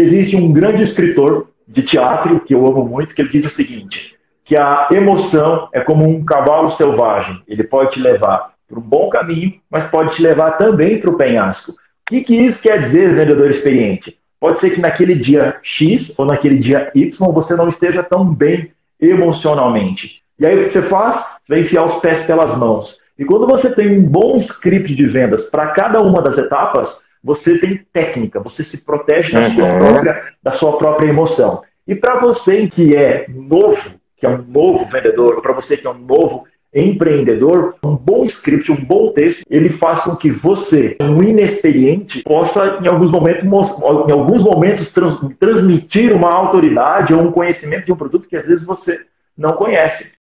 existe um grande escritor de teatro, que eu amo muito, que ele diz o seguinte, que a emoção é como um cavalo selvagem. Ele pode te levar para um bom caminho, mas pode te levar também para o penhasco. O que, que isso quer dizer, vendedor experiente? Pode ser que naquele dia X ou naquele dia Y você não esteja tão bem emocionalmente. E aí o que você faz? Você vai enfiar os pés pelas mãos. E quando você tem um bom script de vendas para cada uma das etapas, você tem técnica, você se protege da, sua, uhum. própria, da sua própria emoção. E para você que é novo, que é um novo vendedor, para você que é um novo empreendedor, um bom script, um bom texto, ele faz com que você, um inexperiente, possa em alguns momentos, em alguns momentos trans, transmitir uma autoridade ou um conhecimento de um produto que às vezes você não conhece.